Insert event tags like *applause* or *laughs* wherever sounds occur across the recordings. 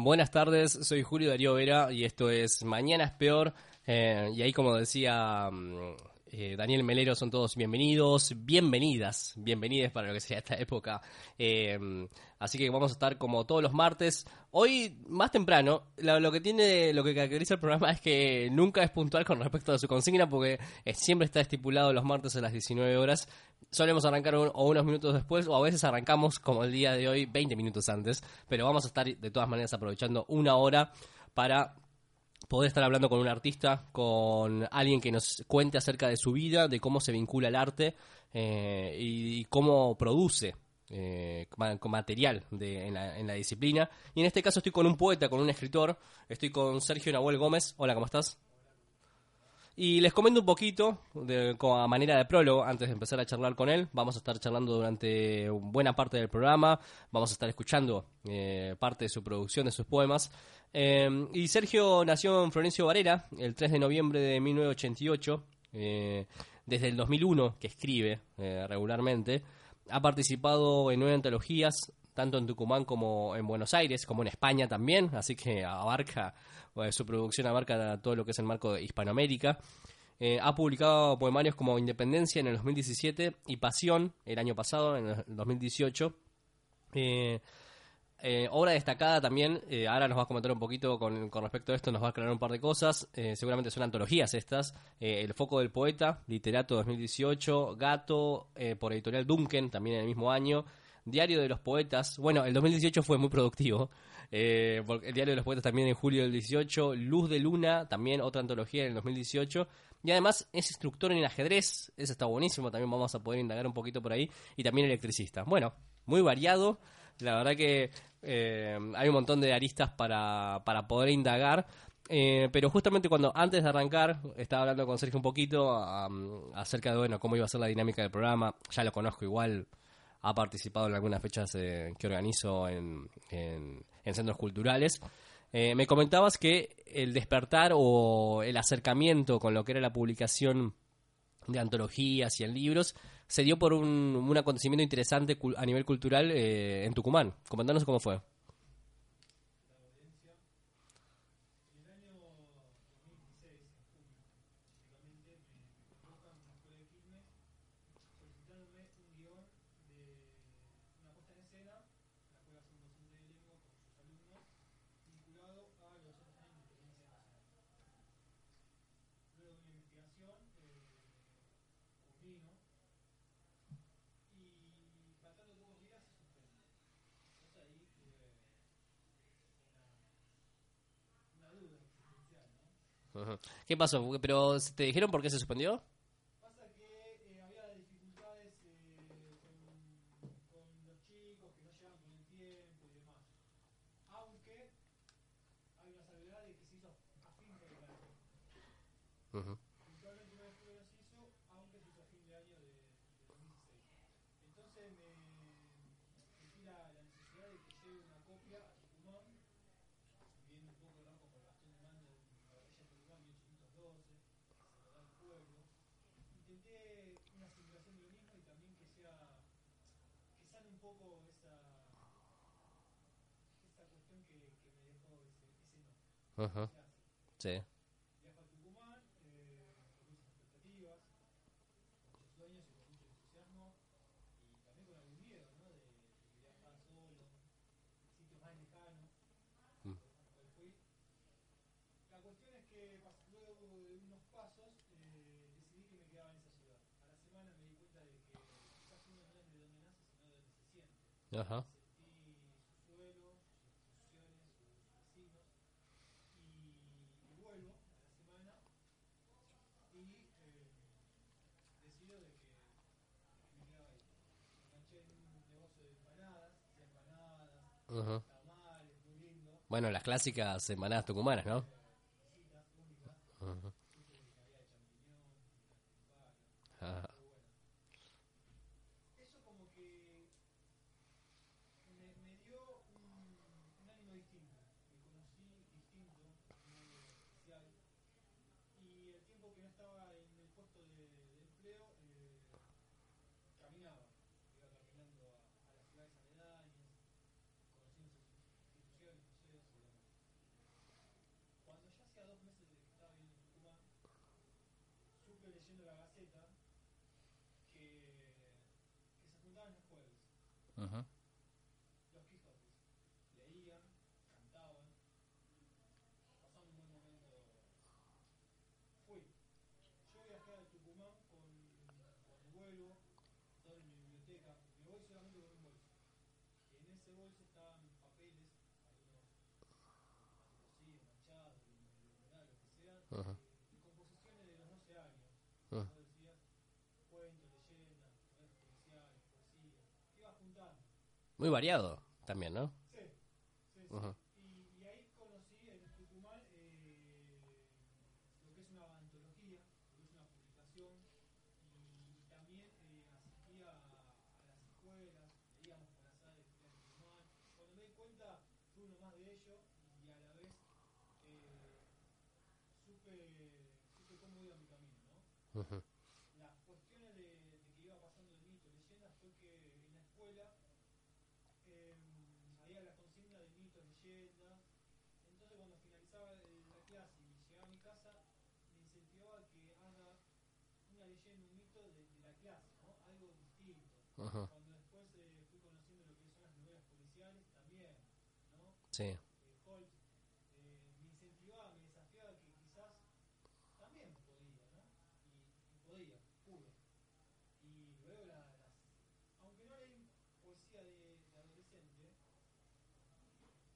Buenas tardes, soy Julio Darío Vera y esto es Mañana es Peor. eh, y ahí, como decía mm, eh, Daniel Melero, son todos bienvenidos, bienvenidas, bienvenidas para lo que sea esta época. Eh, así que vamos a estar como todos los martes. Hoy, más temprano, lo, que tiene, lo que caracteriza el programa es que nunca es puntual con respecto a su consigna porque eh, siempre está estipulado los martes a las 19 horas. Solemos arrancar o unos minutos después o a veces arrancamos como el día de hoy 20 minutos antes, pero vamos a estar de todas maneras aprovechando una hora para poder estar hablando con un artista, con alguien que nos cuente acerca de su vida, de cómo se vincula al arte eh, y, y cómo produce eh, con material de- en, la, en la disciplina. Y en este caso estoy con un poeta, con un escritor, estoy con Sergio Nahuel Gómez. Hola, ¿cómo estás? Y les comento un poquito, de, a manera de prólogo, antes de empezar a charlar con él. Vamos a estar charlando durante buena parte del programa. Vamos a estar escuchando eh, parte de su producción, de sus poemas. Eh, y Sergio nació en Florencio Varela el 3 de noviembre de 1988. eh, desde el 2001 que escribe eh, regularmente. Ha participado en nueve antologías, tanto en Tucumán como en Buenos Aires, como en España también. Así que abarca, su producción abarca todo lo que es el marco de Hispanoamérica. Eh, ha publicado poemarios como Independencia en el 2017 y Pasión el año pasado, en el 2018. Eh, eh, obra destacada también, eh, ahora nos va a comentar un poquito con, con respecto a esto, nos va a aclarar un par de cosas. Eh, seguramente son antologías estas. Eh, el Foco del Poeta, Literato 2018, Gato, eh, por editorial Duncan, también en el mismo año. Diario de los Poetas, bueno, el 2018 fue muy productivo. eh, el Diario de los Poetas también en julio del 18. Luz de Luna, también otra antología en el 2018. Y además es instructor en ajedrez, eso está buenísimo, también vamos a poder indagar un poquito por ahí. Y también electricista. Bueno, muy variado. La verdad que eh, hay un montón de aristas para, para poder indagar. Eh, pero justamente cuando antes de arrancar estaba hablando con Sergio un poquito acerca de bueno cómo iba a ser la dinámica del programa. Ya lo conozco igual, ha participado en algunas fechas eh, que organizo en, en- en centros culturales. Eh, me comentabas que el despertar o el acercamiento con lo que era la publicación de antologías y en libros se dio por un, acontecimiento interesante a nivel cultural eh, en Tucumán. Comentanos cómo fue. ¿Qué pasó? ¿Pero te dijeron por qué se suspendió? Ajá. Sí. Viajo a Tucumán, eh, con muchas expectativas, con muchos sueños y con mucho entusiasmo, y también con algún miedo, ¿no? De, de viajar solo, sitios más lejanos, Mm. cual fui. La cuestión es que pas- luego de unos pasos eh, decidí que me quedaba en esa ciudad. A la semana me di cuenta de que quizás uno no es de donde nace, sino de donde se siente. Ajá. Sentí su suelo, sus instituciones, sus vecinos. Y, y vuelvo a la semana y eh, decido de que, de que me quedaba ahí. Me enganché en un negocio de empanadas, hacía empanadas, Ajá. Tamales, muy lindo, Bueno, las clásicas empanadas tucumanas, ¿no Ajá. supe de que había de champiñón, de alpacas, Ajá. muy bueno. Eso como que me, me dio un, un ánimo distinto, me conocí distinto, muy especial, y el tiempo que no estaba en el puesto de, de empleo, eh, caminaba, iba caminando a, a las ciudades aledañas, conociendo sus instituciones, museos y demás. Cuando ya hacía dos meses de que estaba viviendo en Tucumán, supe leyendo la Gaceta que, que se juntaban los jueves, Los Quijotes, leían, cantaban, pasaban un buen momento. Fui. Yo viajé a Tucumán con, con vuelo, todo en mi biblioteca. Me voy solamente con un bolso. Y en ese bolso estaban papeles, algunos antecocidos, manchados, de humedad, lo que sea, Ajá. de composiciones de los 12 años. Ah. Vos decías, cuentos, leyendas, novelas policiales, poesía. Iba juntando. Muy variado también, ¿no? Sí, sí, sí. Ajá. Y, y ahí conocí en Tucumán eh, lo que es una antología, lo que es una publicación, y, también eh, asistía a, a las escuelas, leíamos por áreas de Tucumán. Cuando me di cuenta, fui uno más de ellos y a la vez eh, supe, supe cómo iba mi camino, ¿no? Ajá. las cuestiones de, de que iba pasando el mito, leyendas, fue que en la escuela eh, había la consigna de mitos, leyendas. Entonces, cuando finalizaba el- la clase y llegaba a mi casa, me incentivaba a que haga una leyenda, un mito de, de la clase, ¿no? Algo distinto. Ajá. Cuando después eh, fui conociendo lo que son las novelas policiales, también, ¿no? Sí. eh, Holt, eh, me incentivaba, me desafiaba que quizás también podía, ¿no? Y, y podía, pude. Y luego la- las, aunque no leí poesía de, de adolescente,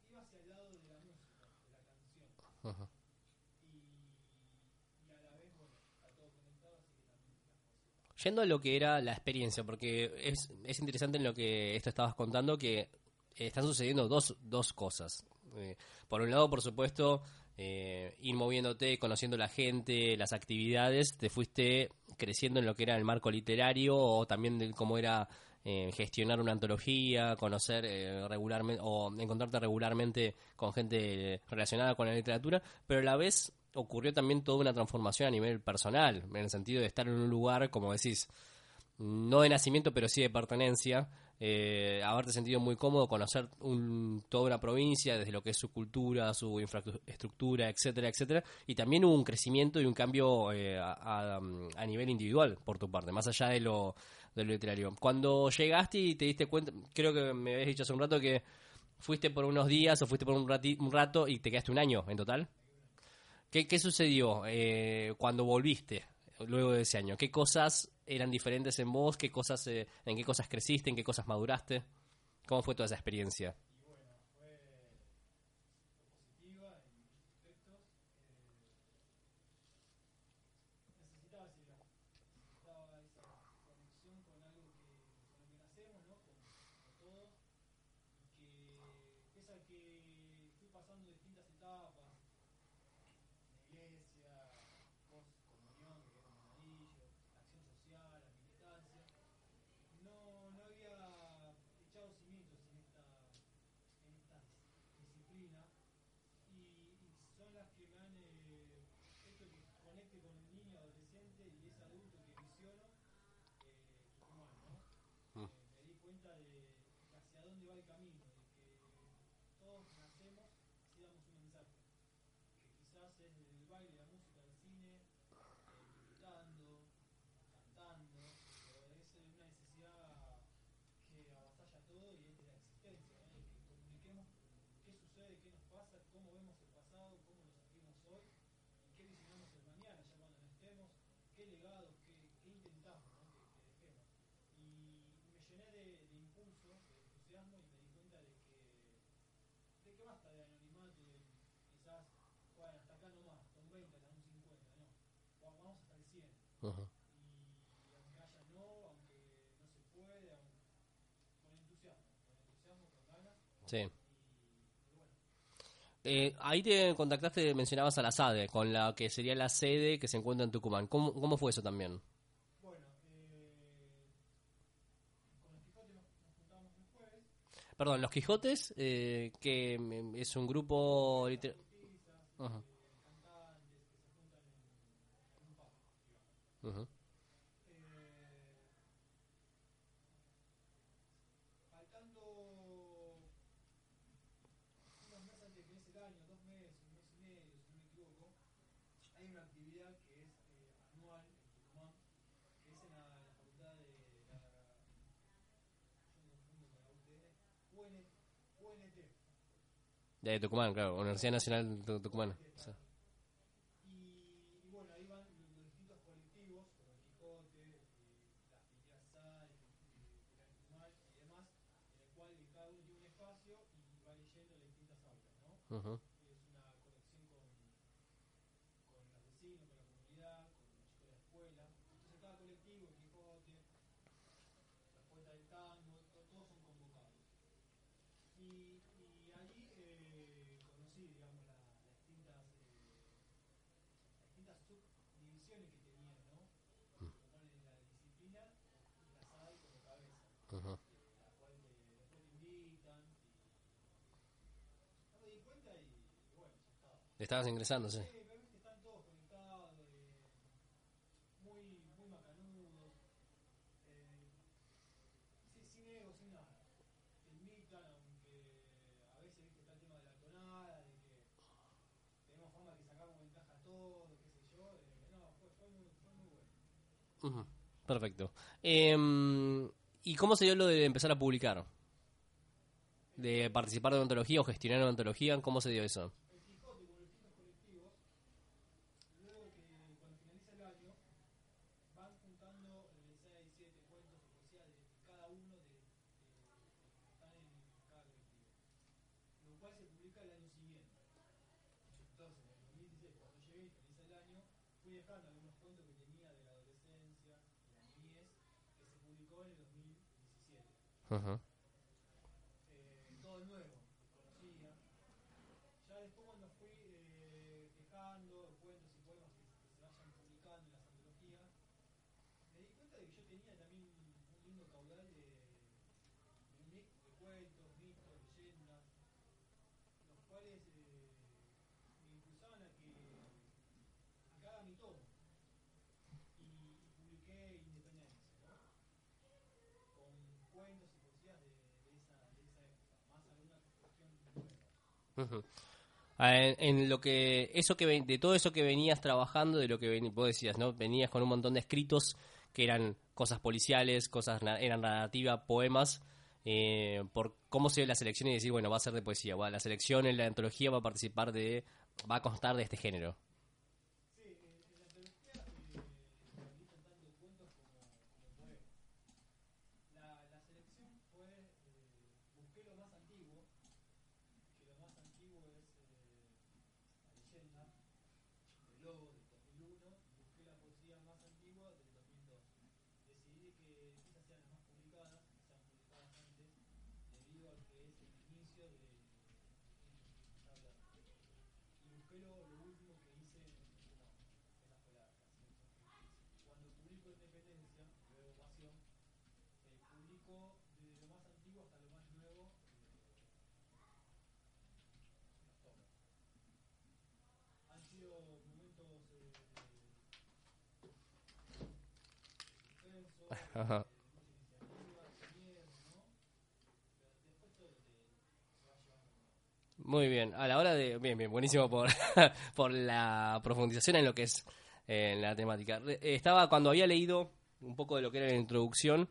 iba hacia el lado de la música, de la canción. Ajá. Y, y a la vez, bueno, está todo conectado, así que también las poesías. Yendo a lo que era la experiencia, porque es, es interesante en lo que esto estabas contando que están sucediendo dos, dos cosas. Eh, por un lado, por supuesto, eh, ir moviéndote, conociendo la gente, las actividades, te fuiste creciendo en lo que era el marco literario o también de cómo era eh, gestionar una antología, conocer eh, regularmente o encontrarte regularmente con gente relacionada con la literatura, pero a la vez ocurrió también toda una transformación a nivel personal, en el sentido de estar en un lugar, como decís, no de nacimiento, pero sí de pertenencia, eh, haberte sentido muy cómodo, conocer un- toda una provincia, desde lo que es su cultura, su infraestructura, etcétera, etcétera, y también hubo un crecimiento y un cambio eh, a, a- nivel individual por tu parte, más allá de lo, de lo literario. Cuando llegaste y te diste cuenta, creo que me habías dicho hace un rato que fuiste por unos días o fuiste por un, rati- un rato y te quedaste un año en total. ¿Qué, sucedió eh, cuando volviste luego de ese año? ¿Qué cosas eran diferentes en vos? ¿Qué cosas, eh, ¿En qué cosas creciste? ¿En qué cosas maduraste? ¿Cómo fue toda esa experiencia? desde el baile, la música, el cine, eh, gritando, cantando, pero es una necesidad que avasalla todo y es de la existencia, ¿eh? que comuniquemos qué sucede, qué nos pasa, cómo vemos ganas, Sí. Eh, ahí te contactaste, mencionabas a la SADE, con la que sería la sede que se encuentra en Tucumán. ¿Cómo, cómo fue eso también? Bueno, eh, con los Quijotes nos, juntábamos el jueves, Perdón, Los Quijotes, eh, que mm, es un grupo... liter- Ajá. eh, cantantes que se juntan en, en un pub, Eh, faltando unos meses antes que empiece el año, dos meses, un mes y medio, si no me equivoco, hay una actividad que es eh, anual en Tucumán, que es en la, facultad de la, yo me confundo con la UTN, UN, UNT. De Tucumán, claro, Universidad Nacional de Tucumán. Sí. Uh-huh. Estabas ingresando, sí. Sí, están todos conectados, muy, muy macanudos, eh, sin, ego, sin nada. Te invitan, aunque a veces viste está el tema de la tonada, de que tenemos fama que sacamos ventaja a todo, qué sé yo. no, fue, fue, muy, fue muy bueno. Ujú. Perfecto. Em, ¿Y cómo se dio lo de empezar a publicar? ¿De participar de una antología o gestionar una antología? ¿Cómo se dio eso? El Quijote con los distintos colectivos, luego que cuando finaliza el año, van juntando 6, 7 cuentos o poesía de cada uno de, de- de los que están en cada colectivo, lo cual se publica el año siguiente. Entonces, en el 2016, cuando llegué y finaliza el año, fui dejando algunos cuentos que tenía de la adolescencia, de la niñez, que se publicó en el 2017 Ujú. eh, todo nuevo, conocía. Ya después cuando fui eh, dejando cuentos y poemas que, se vayan publicando en las antologías, me di cuenta de que yo tenía también un, lindo caudal de, de cuentos, mitos, leyendas, los cuales me impulsaban a que, a que haga mi tomo. Y, publiqué Independencia, ¿no? con cuentos y poesías de, de, esa, de esa época, más alguna cuestión nueva. Ah, En, en lo que eso que de todo eso que venías trabajando de lo que ven- vos decías no venías con un montón de escritos que eran cosas policiales cosas eran narrativa poemas eh, por cómo se dio la selección y decir bueno va a ser de poesía. Va, la selección en la antología va a participar de va a constar de este género Sí, en, en la antología eh, realizan tanto cuentos como, como poemas. La, la selección fue, eh, busqué lo más antiguo, que lo más antiguo es eh, la leyenda del lobo del 2001, y busqué la poesía más antigua del 2002. Decidí que esas sean las más publicadas, que sean publicadas antes, debido a que es el inicio de, de, de, de esta habla. Y busqué lo, lo último que hice en Tucumán. Esa fue la, la selección que hice. Cuando publico Independencia, luego Pasión, eh, publico desde lo más antiguo hasta lo más nuevo eh, los tomos. Han sido momentos eh, de, de suspenso, Ajá. de mucha iniciativa, de miedo, ¿no? Pero después todo te, se va llevando. Muy bien a la hora de bien bien buenísimo por *laughs* por la profundización en lo que es en la temática eh, estaba cuando había leído un poco de lo que era la introducción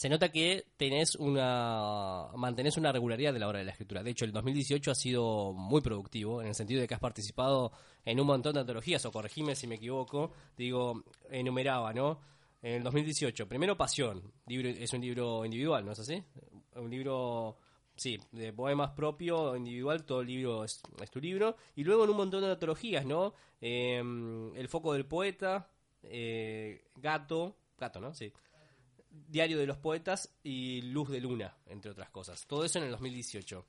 se nota que tenés una mantenés una regularidad de la hora de la escritura. De hecho, el 2018 ha sido muy productivo en el sentido de que has participado en un montón de antologías, o corregime si me equivoco, digo, enumeraba, ¿no? En el 2018, primero Pasión, libro, es un libro individual, ¿no es así? Un libro, sí, de poemas propio, individual, todo el libro es, tu libro, y luego en un montón de antologías, ¿no? Eh, el foco del poeta, eh, Gato, Gato, ¿no? Sí. Diario de los Poetas y Luz de Luna, entre otras cosas. Todo eso en el 2018.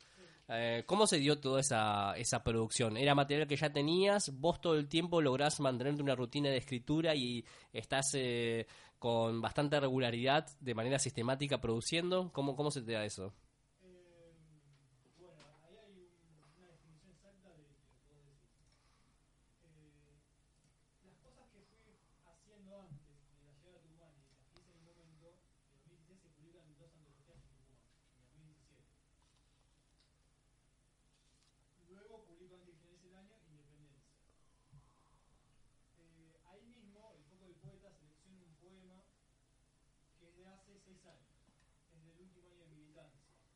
Eh, ¿Cómo se dio toda esa, esa producción? ¿Era material que ya tenías? ¿Vos todo el tiempo lográs mantenerte una rutina de escritura y estás eh, con bastante regularidad, de manera sistemática, produciendo? ¿Cómo, cómo se te da eso? Eh, bueno, ahí hay un- una definición exacta de lo que vos decís. Eh, las cosas que fui haciendo antes de la llegada a Tucumán y las que hice en el momento, en 2016 se publican dos antologías en Tucumán, en 2017. Luego publico antes de que finalice el año Independencia. Eh, ahí mismo, el foco del poeta selecciona un poema que es de hace seis años, es del último año de militancia. Ujú. José del Gat- Gato, que la selección adulto, es una poesía que es de comienzo de 2018. En unas vacaciones con, que visitan mis papás que viven en la costa, están llenas de gatos. Entonces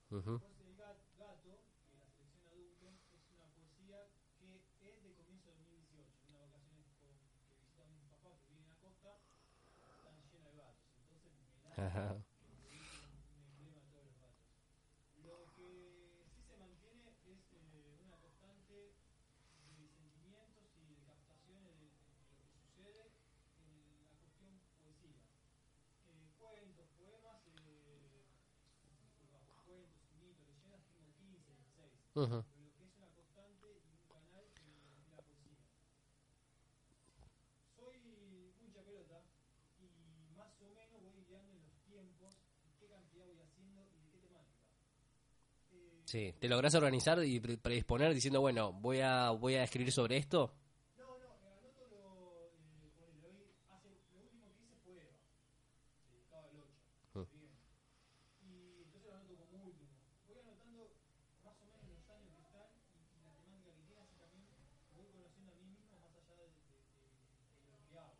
me da Ajá. que publique un, un emblema de todos los gatos. Lo que sí se mantiene es eh, una constante de sentimientos y de captaciones de, de lo que sucede en la cuestión poesía. Eh, cuentos, poemas, eh, disculpa, cuentos, mitos, leyendas, tengo 15, 16. Ujú. Pero lo que es una constante y un canal eh, es la poesía. Soy mucha pelota y más o menos voy guiando en los tiempos, qué cantidad voy haciendo y de qué temática. Eh, Sí, ¿te lográs organizar y pre- predisponer diciendo, bueno, voy a, voy a escribir sobre esto? No, no, eh, anoto lo, eh, ponele, hoy hace, lo último que hice fue Eva, dedicado al 8, Mm. bien. Y entonces lo anoto como último. Voy anotando más o menos los años que están y, y la temática que tiene, así también voy conociendo a mí mismo más allá de, de- de- de lo que hago.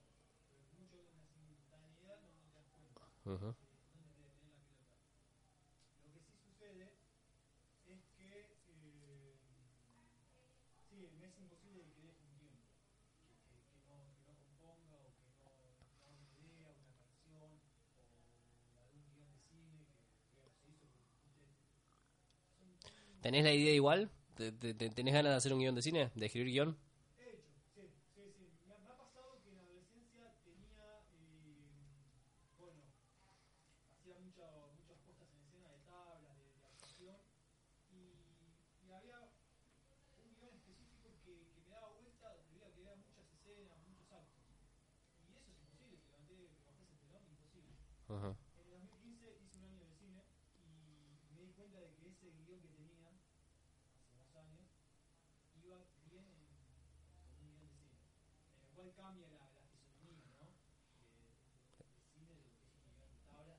Pero mucho en la simultaneidad no, no te das cuenta Ujú. de dónde te tenés la pelota. Lo que sí sucede es que eh, sí, me es imposible que deje un tiempo, que, que, que no, que no componga o que no, no haga una idea, una canción o algún guion de cine que, que se hizo porque viste, son tan ¿Tenés la idea igual? ¿Te- te- te- ¿Tenés ganas de hacer un guion de cine? ¿De escribir guion? hecho, sí, sí, sí. Me ha, me ha pasado que en la adolescencia tenía, bueno, hacía mucha, muchas puestas en escena de tablas, de, de actuación, y, y había un guion específico que, que me daba vuelta debido a que había muchas escenas, muchos actos. Y eso es imposible, que levanté, que bajé ese telón, imposible. Ujú. En el 2015 hice un año de cine y me di cuenta de que ese guion que tenía hace dos años iba bien en, con un guion de cine, en el cambia la, la fisonomía, ¿no? De cine, de lo que es de tablas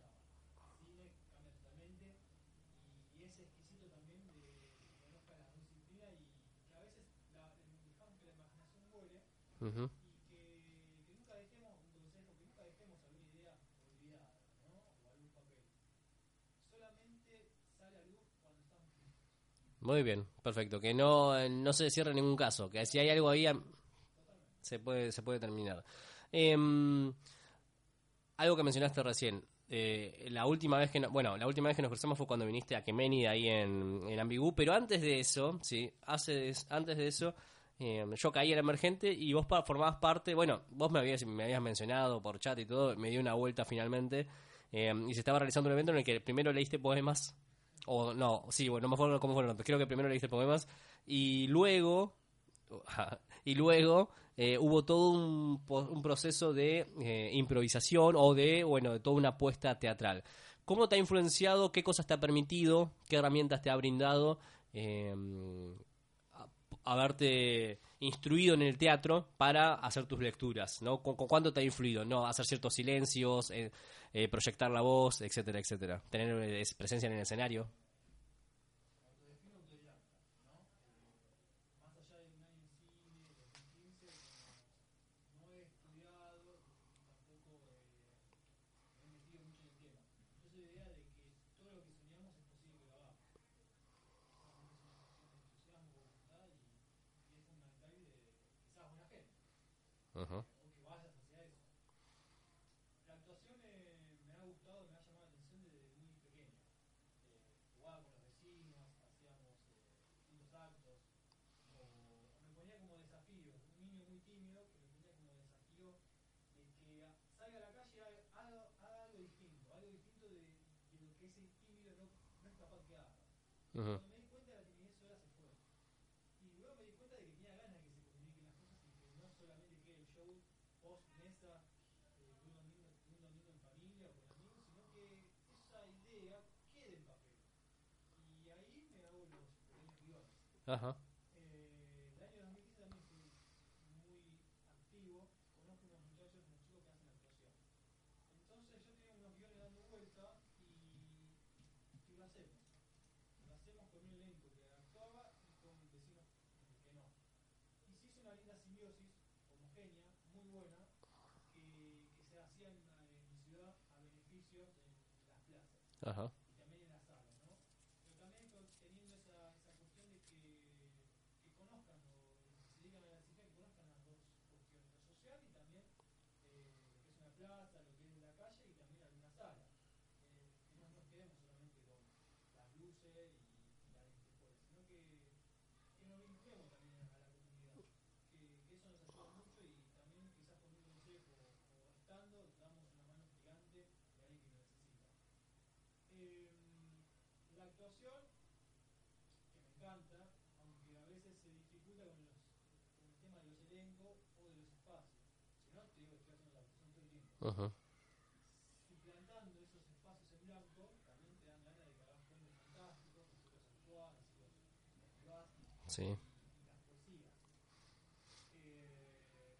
a cine, cambia totalmente y, y es exquisito también de, que conozca las disciplinas y que a veces la, dejamos que la imaginación vuele Ujú. y que, que nunca dejemos un consejo, que nunca dejemos alguna idea olvidada, ¿no? O algún papel. Solamente sale a luz cuando estamos listos. Muy bien, perfecto. Que no, eh, no se cierre ningún caso. Que si hay algo ahí, se puede, se puede terminar. Em, algo que mencionaste recién. eh, la última vez que no- bueno la última vez que nos cruzamos fue cuando viniste a Kemeni ahí en, en Ambigú pero antes de eso sí antes de eso eh, yo caí en emergente y vos formabas parte bueno vos me habías me habías mencionado por chat y todo me dio una vuelta finalmente eh, y se estaba realizando un evento en el que primero leíste poemas o no, sí, bueno, no me acuerdo cómo fueron, creo que primero leíste poemas y luego *laughs* y luego eh, hubo todo un, un proceso de eh, improvisación o de, bueno, de toda una apuesta teatral. ¿Cómo te ha influenciado? ¿Qué cosas te ha permitido? ¿Qué herramientas te ha brindado? a- haberte instruido en el teatro para hacer tus lecturas, ¿no? ¿Cu- cu- ¿Cuánto te ha influido? ¿No? Hacer ciertos silencios, eh, eh, proyectar la voz, etcétera, etcétera. Tener eh, presencia en el escenario. Autodefino autodidacta, ¿no? Eh, más allá de un año en cine, 2015, no, no he estudiado y tampoco eh, me he metido mucho en el tema. Yo soy de idea de tímido, que lo tenía como desafío de que a- salga a la calle y haga, haga- haga algo distinto, algo distinto de, de lo que ese tímido no, no es capaz que haga. Ujú. Cuando me di cuenta la timidez sola se fue. Y luego me di cuenta de que tenía ganas de que se comuniquen las cosas y que no solamente quede el show post mesa eh, de un domingo, de un domingo en familia o con amigos, sino que esa idea quede en papel. Y ahí me hago los pequeños guiones. Ajá. Eh, el año 2015 también fui muy activo. Conozco unos muchachos, unos chicos que hacen actuación. Entonces yo tenía unos guiones dando vuelta y, y lo hacemos. Lo hacemos con un elenco que actuaba y con vecinos que no. Y se hizo una linda simbiosis, homogénea, muy buena, que, que se hacía en, en mi ciudad a beneficio de las plazas Ajá. y también en las salas, ¿no? Pero también teniendo esa, esa cuestión de que, conozcan o se dedican a la ciencia, que conozcan las dos cuestiones, lo social y también eh, lo que es una plaza, lo que es la calle y también alguna sala. Eh, que no nos quedemos solamente con las luces y, y la gente fuera, sino que, que nos vinculemos también a la comunidad. Que, que eso nos ayuda mucho y también quizás con un consejo o, o estando damos una mano gigante de alguien que lo necesita. Eh, que me encanta, aunque a veces se dificulta con, los, con el tema de los elencos o de los espacios. Si no, te digo, estoy haciendo la actuación todo el tiempo. Ujú. Suplantando esos espacios en blanco, también te dan ganas de que hagas cuentos fantásticos, así los, los privás Sí. y las poesías. Eh, yo,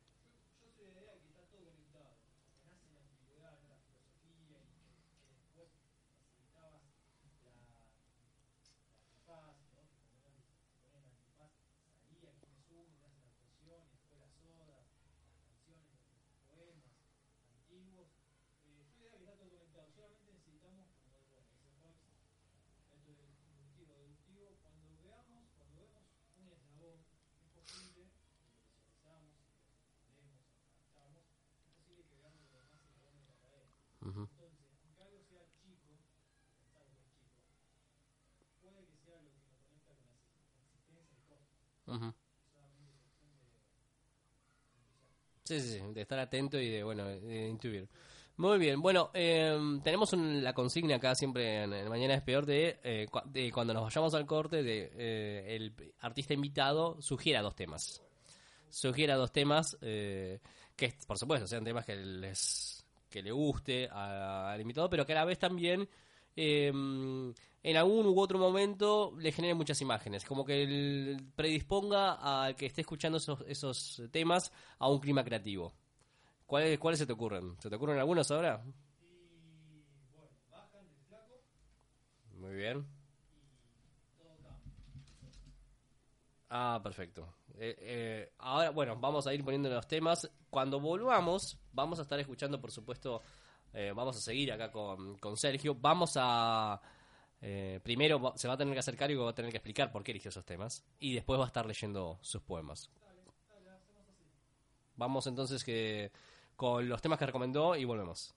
yo soy de la idea de que está todo conectado, que nace en la antigüedad, ¿no? la filosofía, y que, que después necesitabas la, la antifaz, ¿no? que como eran, se ponían la antifaz, salía quienes unen, hacen la actuación, y después las sodas, las canciones, los poemas antiguos. Eh, yo diría que está todo conectado, solamente necesitamos, como bueno, ese Fox, método inductivo deductivo cuando veamos cuando vemos un eslabón es posible y lo visualizamos y lo leemos captamos es posible que veamos los demás eslabones de la cadena Ujú. entonces aunque algo sea chico pensar que es chico puede que sea lo que nos conecta con la existencia del brillar. Sí, sí, de estar atento y de, bueno, de intuir. Muy bien, bueno, eh, tenemos un- la consigna acá siempre en, en Mañana es Peor de, eh, de cuando nos vayamos al corte, de eh, el artista invitado sugiera dos temas. Sugiera dos temas eh, que, por supuesto, sean temas que les que le guste al invitado, pero que a la vez también eh, en algún u otro momento le genere muchas imágenes, como que el- predisponga al que esté escuchando esos, esos temas a un clima creativo. ¿Cuáles, ¿Cuáles se te ocurren? ¿Se te ocurren algunos ahora? bueno bajan del flaco Muy bien. Ah, perfecto. Eh, eh, ahora, bueno, vamos a ir poniendo los temas. Cuando volvamos, vamos a estar escuchando, por supuesto, eh, vamos a seguir acá con, con Sergio. Vamos a... eh, primero se va a tener que acercar y va a tener que explicar por qué eligió esos temas. Y después va a estar leyendo sus poemas. Vamos entonces que con los temas que recomendó y volvemos.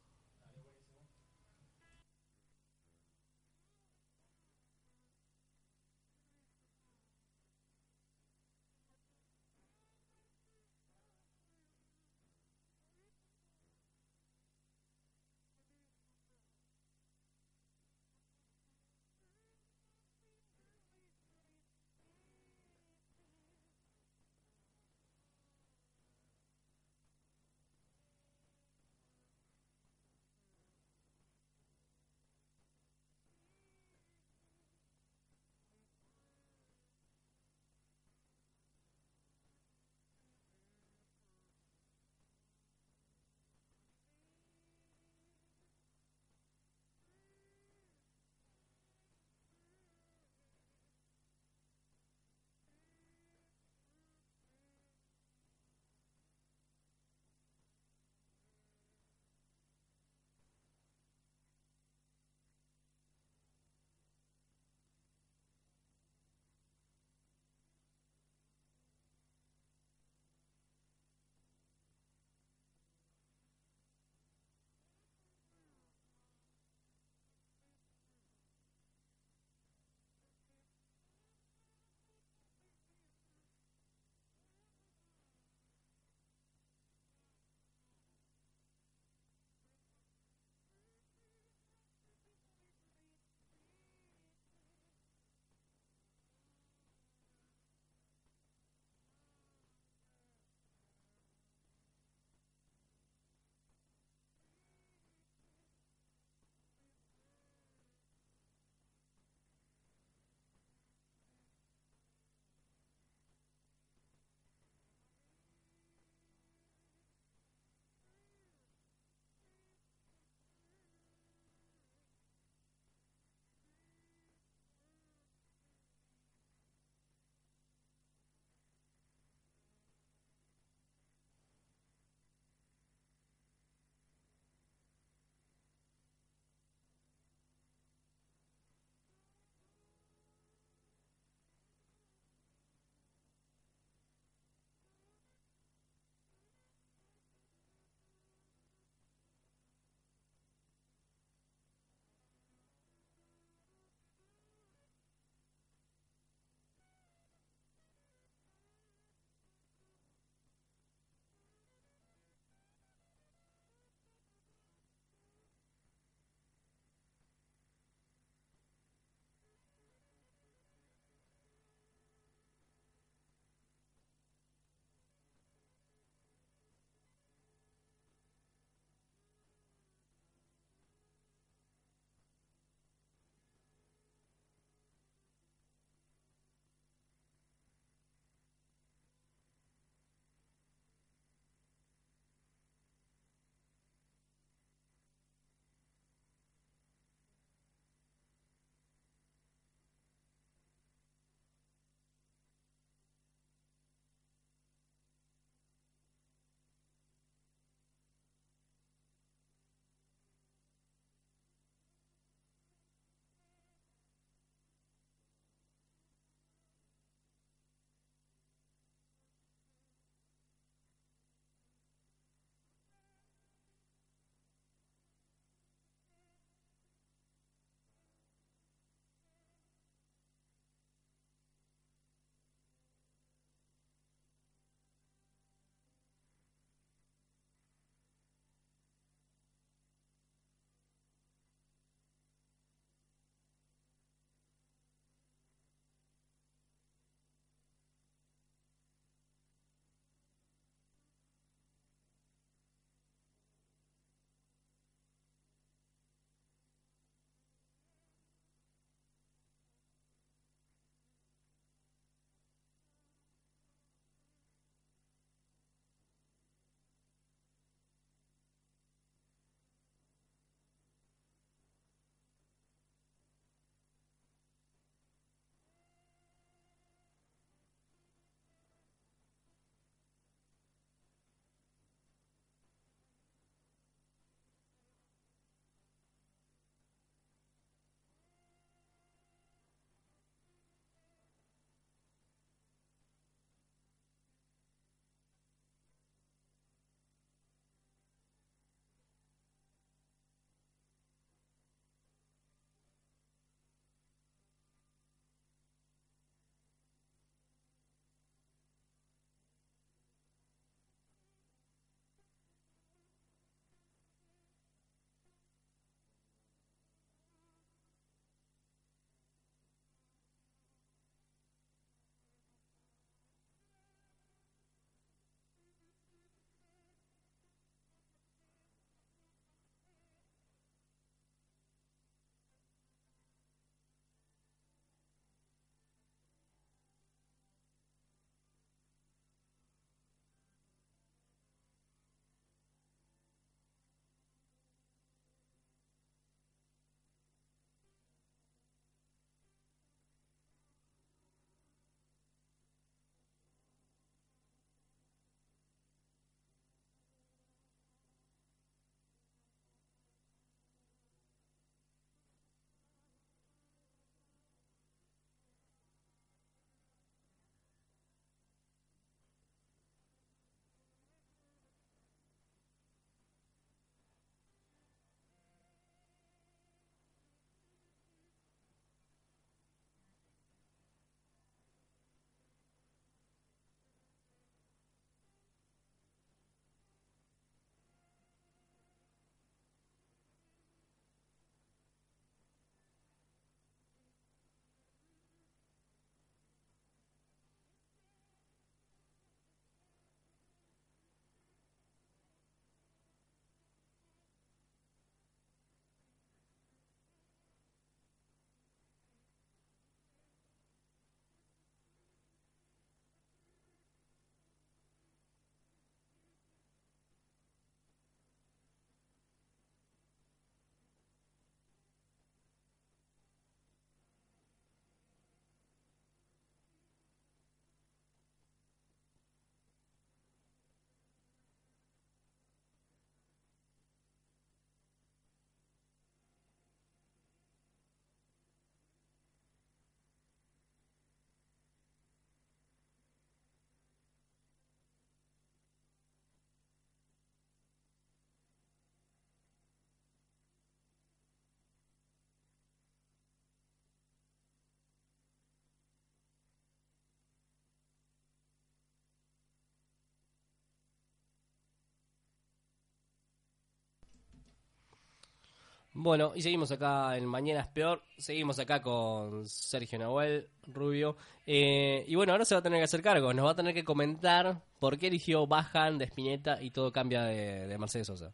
Bueno, y seguimos acá en Mañana es Peor. Seguimos acá con Sergio Nahuel Rubio. Eh, y bueno, ahora se va a tener que hacer cargo. Nos va a tener que comentar por qué eligió Bajan de Spinetta y todo cambia de, de Mercedes Sosa.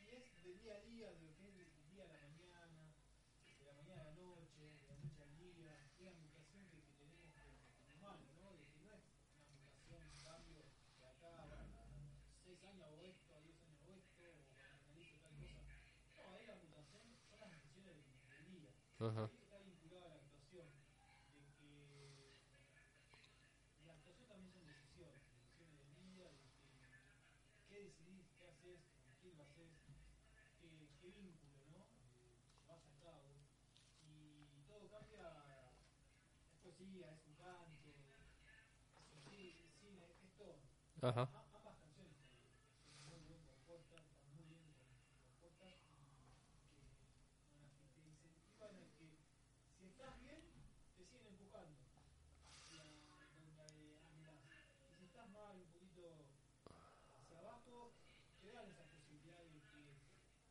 y es del día a día, de lo que es del día a la mañana, de la mañana a la noche, de la noche al día, es la mutación que, que tenemos como humanos, ¿no? De que no es una mutación, un cambio de acá a 6 años hago esto, a 10 años hago esto, o cuando analizo tal cosa. No, ahí la mutación son las decisiones del, del día. Ujú. Ahí está vinculada a la actuación, de que la actuación también son decisiones, decisiones del día, de que qué decidís, qué haces, con quién lo haces, qué, vínculo, ¿no? Eh, llevas a cabo. Y todo cambia, es poesía, es un canto, es un ci- cine, es todo. Ajá. A- ambas canciones eh, son muy bien compuestas, están muy bien com- compuestas y que, bueno, que te incentivan a que si estás bien, te siguen empujando hacia donde anhelás. Y si estás mal, un poquito hacia abajo, te dan esa posibilidad de que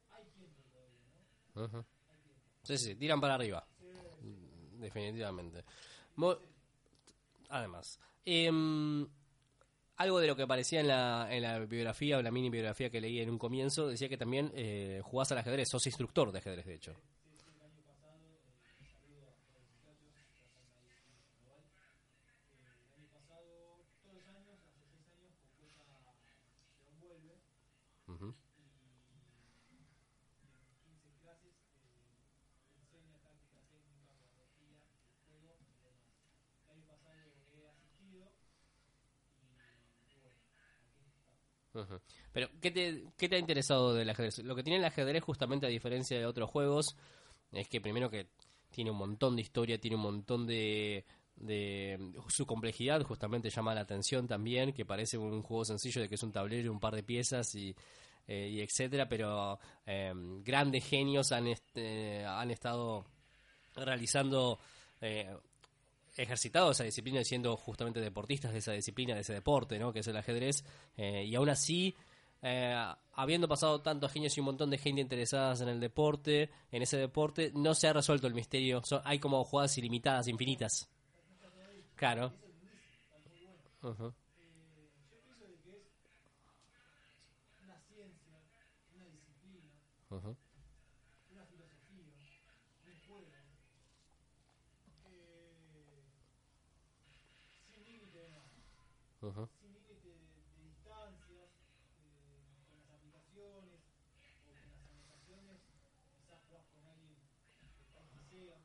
hay tiempo todavía, tiempo. Sí, sí, tiran para arriba. Definitivamente. Además, em, algo de lo que aparecía en la, en la biografía o la mini biografía que leí en un comienzo decía que también eh, jugás al ajedrez, sos instructor de ajedrez, de hecho. el año pasado, eh, saludo a todos los muchachos que están ahí en Global. Eh, el año pasado, todos los años, hace seis años, completa León Vuelve Ujú. y en 15 clases eh, enseña táctica, técnica, pedagogía, el juego y demás. El año pasado he asistido y, y bueno, aquí Pero, ¿qué te, ¿qué te ha interesado del ajedrez? Lo que tiene el ajedrez, justamente a diferencia de otros juegos, es que primero que tiene un montón de historia, tiene un montón de, de... Su complejidad justamente llama la atención también, que parece un juego sencillo de que es un tablero y un par de piezas y, eh, etcétera, pero eh, grandes genios han, est- eh, han estado realizando... eh, ejercitado esa disciplina y siendo justamente deportistas de esa disciplina, de ese deporte, ¿no? Que es el ajedrez. eh, y aún así, eh, habiendo pasado tantos genios y un montón de gente interesadas en el deporte, en ese deporte, no se ha resuelto el misterio. Hay como jugadas ilimitadas, infinitas. Claro. Ujú, Eh, yo pienso de que es una ciencia, una disciplina, ujú, una filosofía, un juego, eh, sin límite de nada, sin límite de, distancias, eh, con las aplicaciones o con las anotaciones, quizás con alguien país que sea,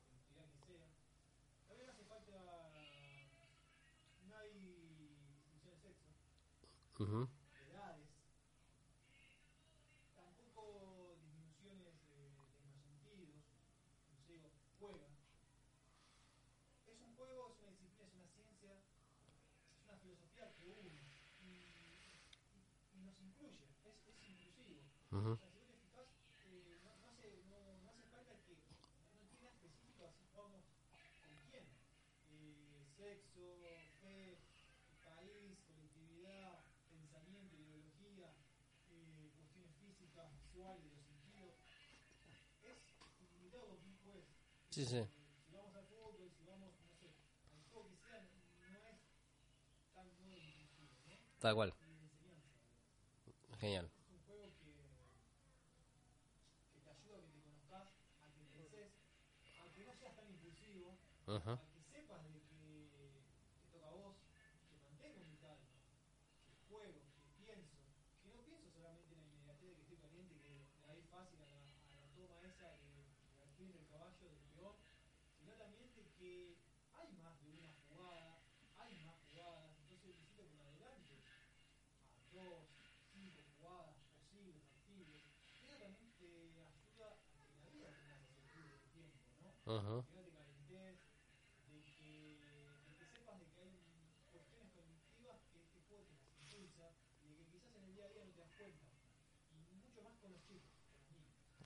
o la entidad que sea. También hace falta, no hay distinción de sexo, de edades, tampoco disminuciones eh, en los sentidos, como se digo, juega. Es un juego, es una disciplina, es una ciencia, es una filosofía que une y, y- y nos incluye, es, es inclusivo. ujú. O sea, si vos te fijás, eh, no, no hace, no, no hace falta que no tiene nada específico así jugamos con quién. Eh, sexo, fe, país, colectividad, pensamiento, ideología, eh, cuestiones físicas, visuales, de los sentidos. Es ilimitado con quién juegues. Sí, sí. Eh, si vamos al fútbol, si vamos, no sé, al juego que sea, no es tan nuevo inclusivo, ¿no? Tal cual. Genial. Es un juego que, que te ayuda a que te conozcas, a que penses, a que no seas tan impulsivo, Ujú, a que sepas de que te toca a vos, que mantengo mi calma, que juego, que pienso, que no pienso solamente en la inmediatez de que estoy caliente, que de ahí fácil a la, a la toma esa de, de alfil del caballo, del peón, sino también de que hay más de una jugada, hay más jugadas, entonces necesito que me adelante a dos, cinco jugadas posibles, factibles. Y eso también te ayuda a que la vida tenga ese sentido del tiempo, ¿no? ujú. que no te calentes, de que, de que sepas de que hay cuestiones cognitivas que este juego te las impulsa y de que quizás en el día a día no te das cuenta. Y mucho más con los chicos, con los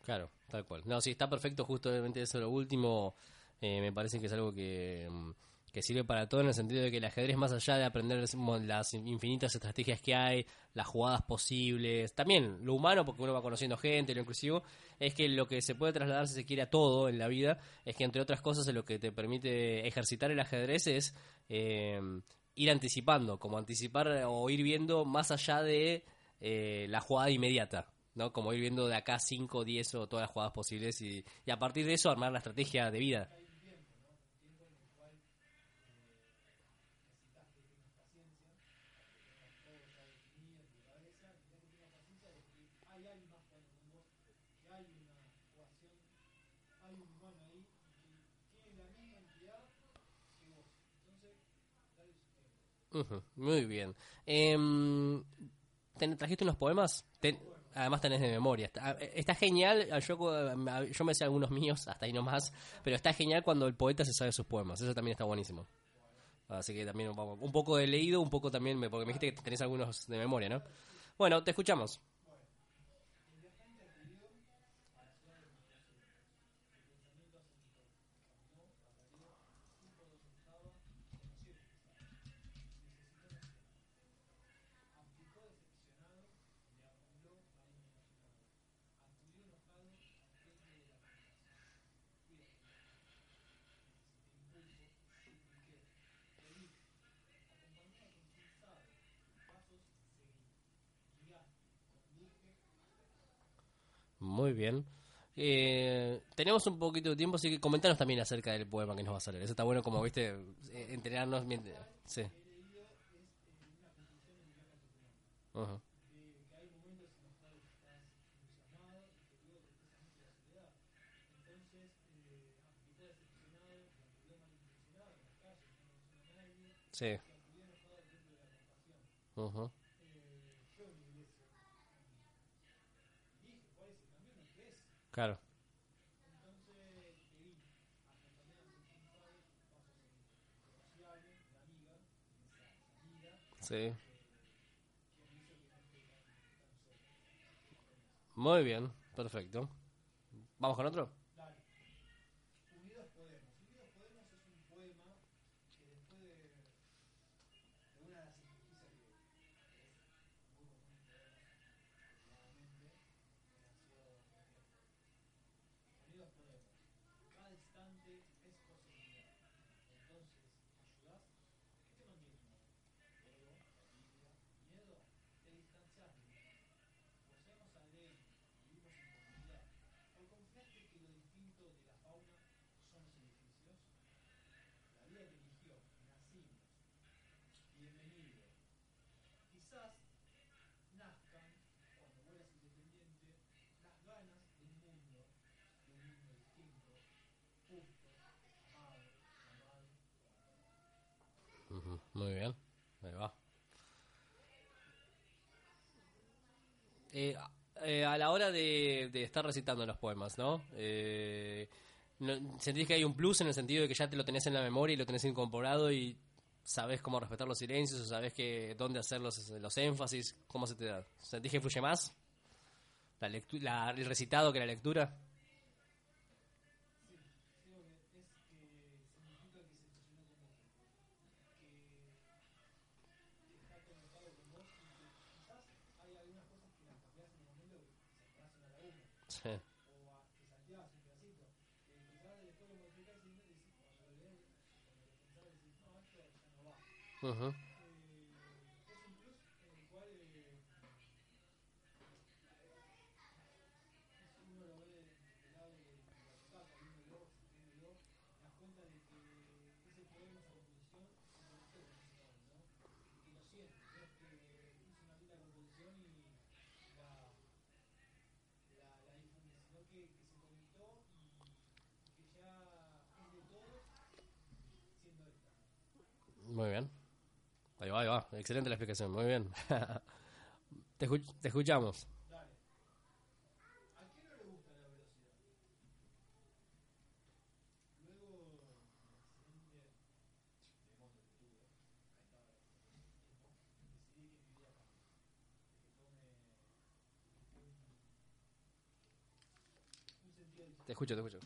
Claro, tal cual. No, sí, está perfecto justamente eso lo último. eh, me parece que es algo que, mm, que sirve para todo en el sentido de que el ajedrez, más allá de aprender las infinitas estrategias que hay, las jugadas posibles, también lo humano, porque uno va conociendo gente, lo inclusivo, es que lo que se puede trasladar, si se quiere, a todo en la vida, es que entre otras cosas lo que te permite ejercitar el ajedrez es eh, ir anticipando, como anticipar o ir viendo más allá de eh, la jugada inmediata. ¿no? Como ir viendo de acá 5, 10 o todas las jugadas posibles y, y a partir de eso armar la estrategia de vida. Muy bien. Eh, ¿Trajiste unos poemas? además tenés de memoria. Está, genial, yo, yo me sé algunos míos, *laughs* hasta ahí nomás, pero está genial cuando el poeta se sabe sus poemas. Eso también está buenísimo. Así que también un poco de leído, un poco también, porque me dijiste que tenés algunos de memoria, ¿no? Bueno, te escuchamos. Bien. Eh, tenemos un poquito de tiempo, así que comentanos también acerca del poema que nos va a salir. Eso está bueno, como viste, eh, entrenarnos mientras. Sí. Uh Sí. Uh Claro. Sí. Muy bien, perfecto. ¿Vamos con otro? Muy bien, ahí va. Eh, eh, a la hora de, estar recitando los poemas, ¿no? Eh, ¿Sentís que hay un plus en el sentido de que ya te lo tenés en la memoria y lo tenés incorporado y sabes cómo respetar los silencios o sabes que dónde hacer los, los énfasis? ¿Cómo se te da? ¿Sentís que fluye más? ¿La ¿El recitado que la lectura? Muy bien. Ahí va, ahí va. Excelente la explicación. Muy bien. *laughs* te, te escuchamos. Te escucho, te escucho.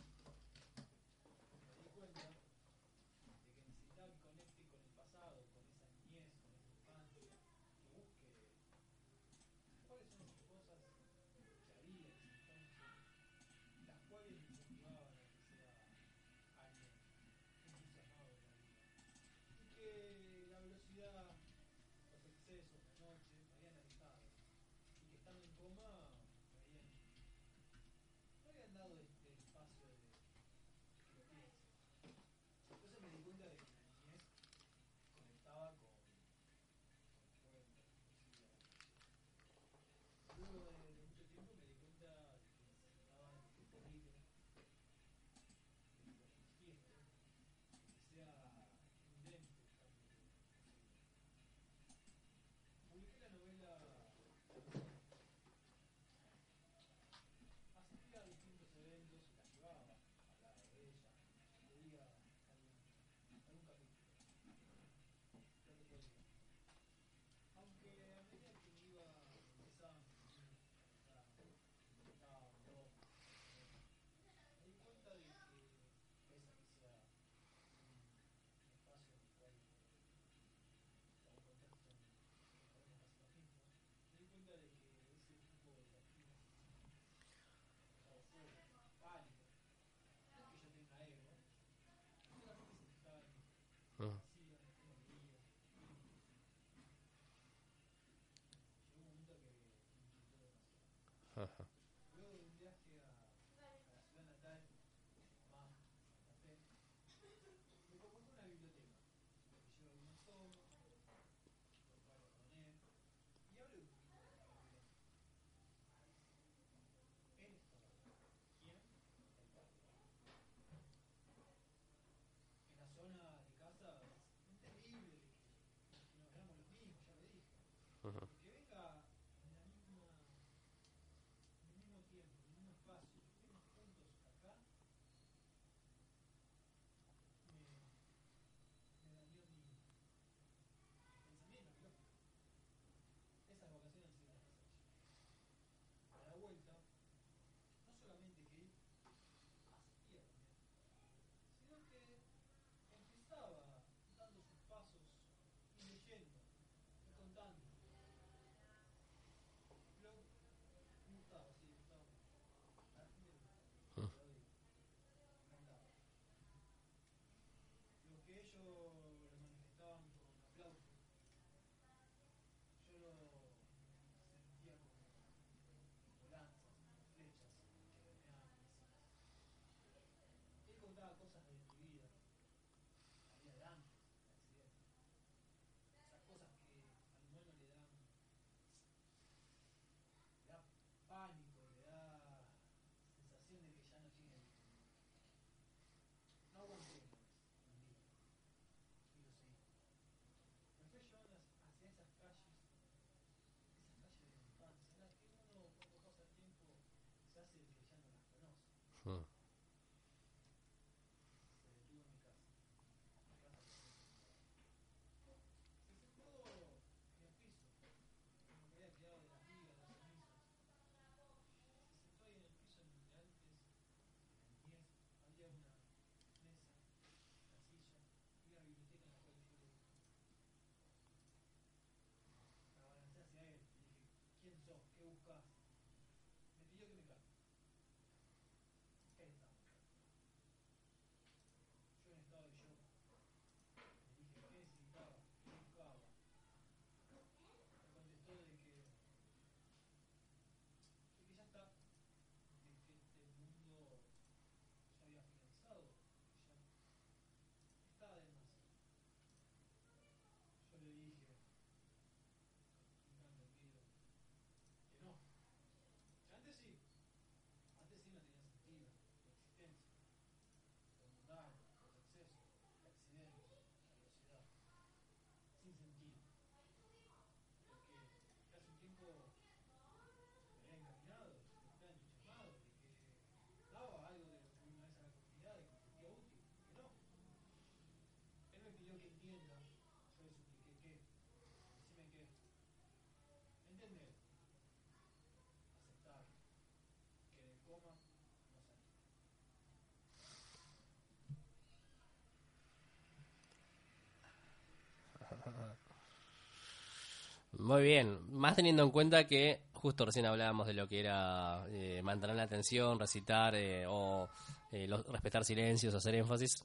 Muy bien, más teniendo en cuenta que justo recién hablábamos de lo que era eh, mantener la atención, recitar eh, o eh, lo, respetar silencios, hacer énfasis.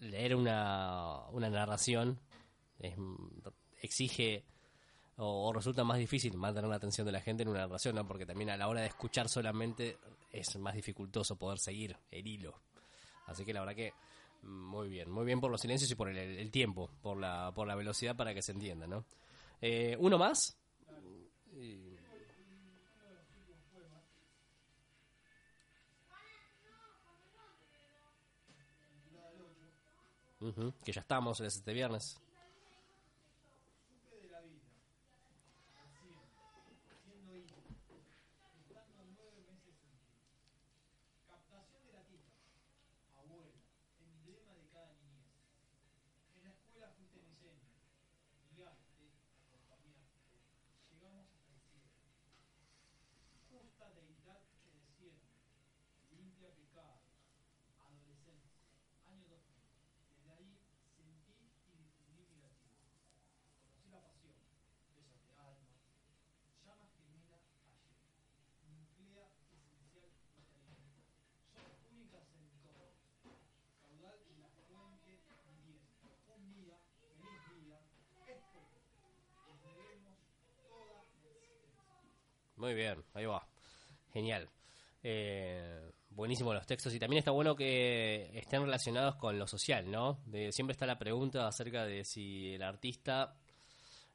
Leer una, una narración es, exige o, resulta más difícil mantener la atención de la gente en una narración, ¿no? porque también a la hora de escuchar solamente es más dificultoso poder seguir el hilo. Así que la verdad que mm, muy bien, muy bien por los silencios y por el, el tiempo, por la, por la velocidad para que se entienda, ¿no? Eh, ¿Uno más? Uh que ya estamos en este viernes. Muy bien, ahí va. Genial. Eh, buenísimo los textos y también está bueno que estén relacionados con lo social, ¿no? De, siempre está la pregunta acerca de si el artista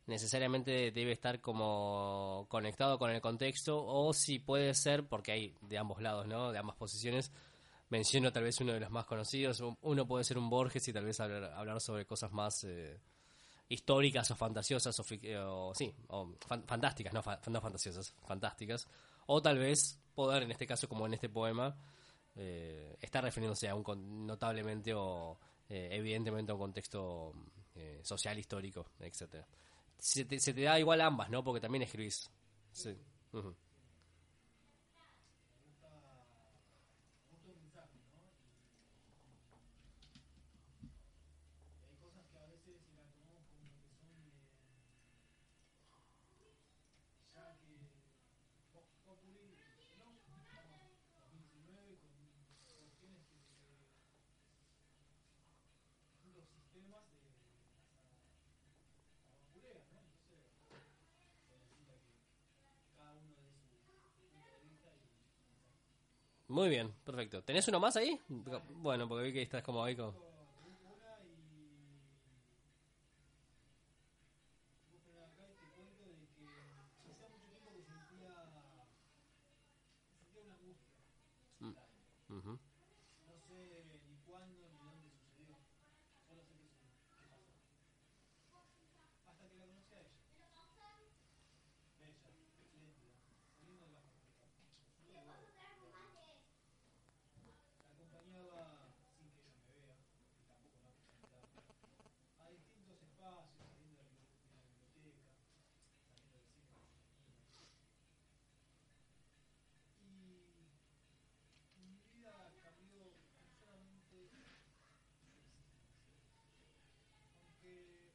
necesariamente debe estar como conectado con el contexto o si puede ser, porque hay de ambos lados, ¿no? De ambas posiciones. Menciono tal vez uno de los más conocidos. Uno puede ser un Borges y tal vez hablar, hablar sobre cosas más... Eh, históricas o fantasiosas o, fic- o- sí, o fan- fantásticas, no, fa- no fantasiosas, fantásticas. O tal vez poder, en este caso como en este poema, eh, estar refiriéndose a un con- notablemente o eh, evidentemente a un contexto eh, social, histórico, etcétera. Se te, da igual ambas, ¿no? Porque también escribís. Sí hay cosas que a veces si las tomamos como que son eh, ya que Vox Populi, no, estamos 2019 con cuestiones que de distintos sistemas de las vaculeas, ¿no? Entonces, se necesita que cada uno dé su punto de vista y Muy bien, perfecto. ¿Tenés uno más ahí? Bueno, porque vi que estás como ahí con... una y vos poner acá y te cuento de que hacía mucho tiempo que sentía sentía una angustia Ujú. no sé ni cuándo ni dónde sucedió solo sé que, su- que pasó hasta que la conocí a ella bella, espléndida saliendo de la facultad la acompañaba sin que ella me vea y tampoco en la oportunidad a distintos espacios, saliendo de la bibli- de la biblioteca, saliendo del cine con sus niños. Y mi vida cambió no solamente su existencia, aunque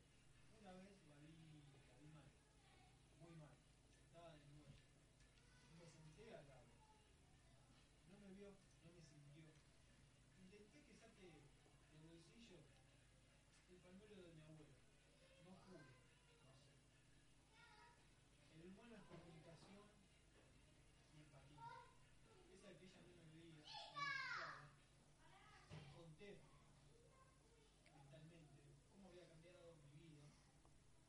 una vez la vi, la vi mal, muy mal, sentada en el muelle, y me senté al lado. No me vio, no me sintió. Intenté que saque del bolsillo el pañuelo de mi abuelo. No pude, no sé. El humano es comunicación y empatía. Esa que ella no me veía, no me escuchaba. Conté mentalmente cómo había cambiado mi vida,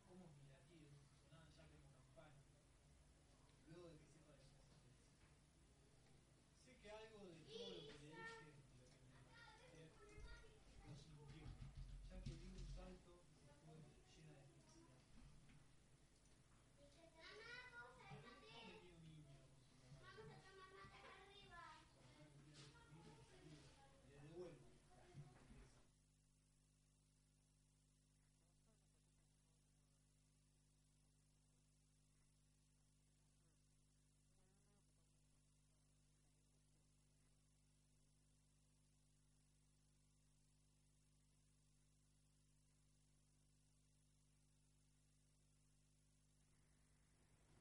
cómo mis latidos sonaban ya como campana, luego de que sepa de su existencia. Sé que algo de todo lo que le dije, de lo que me manifesté, lo sintió, ya que dio un salto y se fue llena de felicidad. No me dio niños, y mamá le dijo, cuando me murió de niño, le devuelvo la gentileza.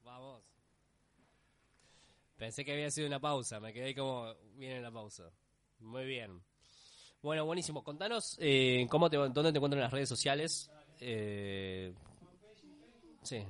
Vamos. Pensé que había sido una pausa, me quedé como viene la pausa. Muy bien. Bueno, buenísimo. Contanos eh, cómo te, dónde te encuentran en las redes sociales. Eh, sí.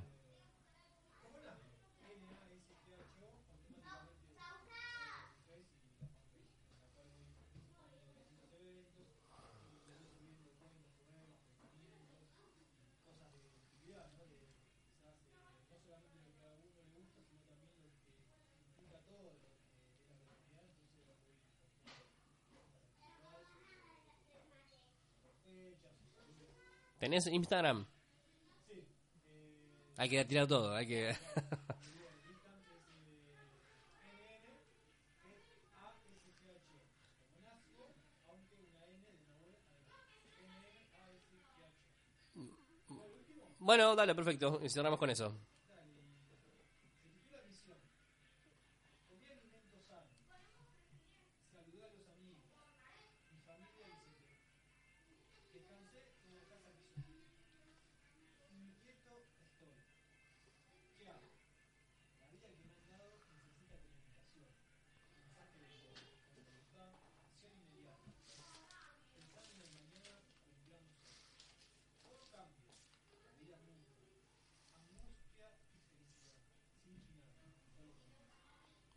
¿Tenés Instagram? Hay que tirar todo, hay que... *laughs* Bueno, dale, perfecto. Y cerramos con eso.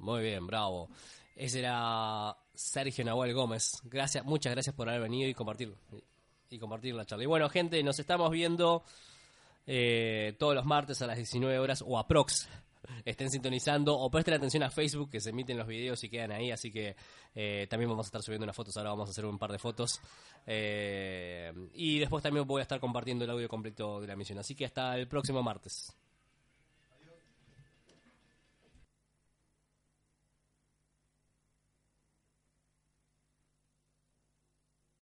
Muy bien, bravo. Ese era Sergio Nahuel Gómez. Gracias, muchas gracias por haber venido y compartir y compartir la charla. Y bueno, gente, nos estamos viendo eh, todos los martes a las 19 horas o aprox. Estén sintonizando o presten atención a Facebook que se emiten los videos y quedan ahí. Así que eh, también vamos a estar subiendo unas fotos. Ahora vamos a hacer un par de fotos. Eh, y después también voy a estar compartiendo el audio completo de la misión. Así que hasta el próximo martes.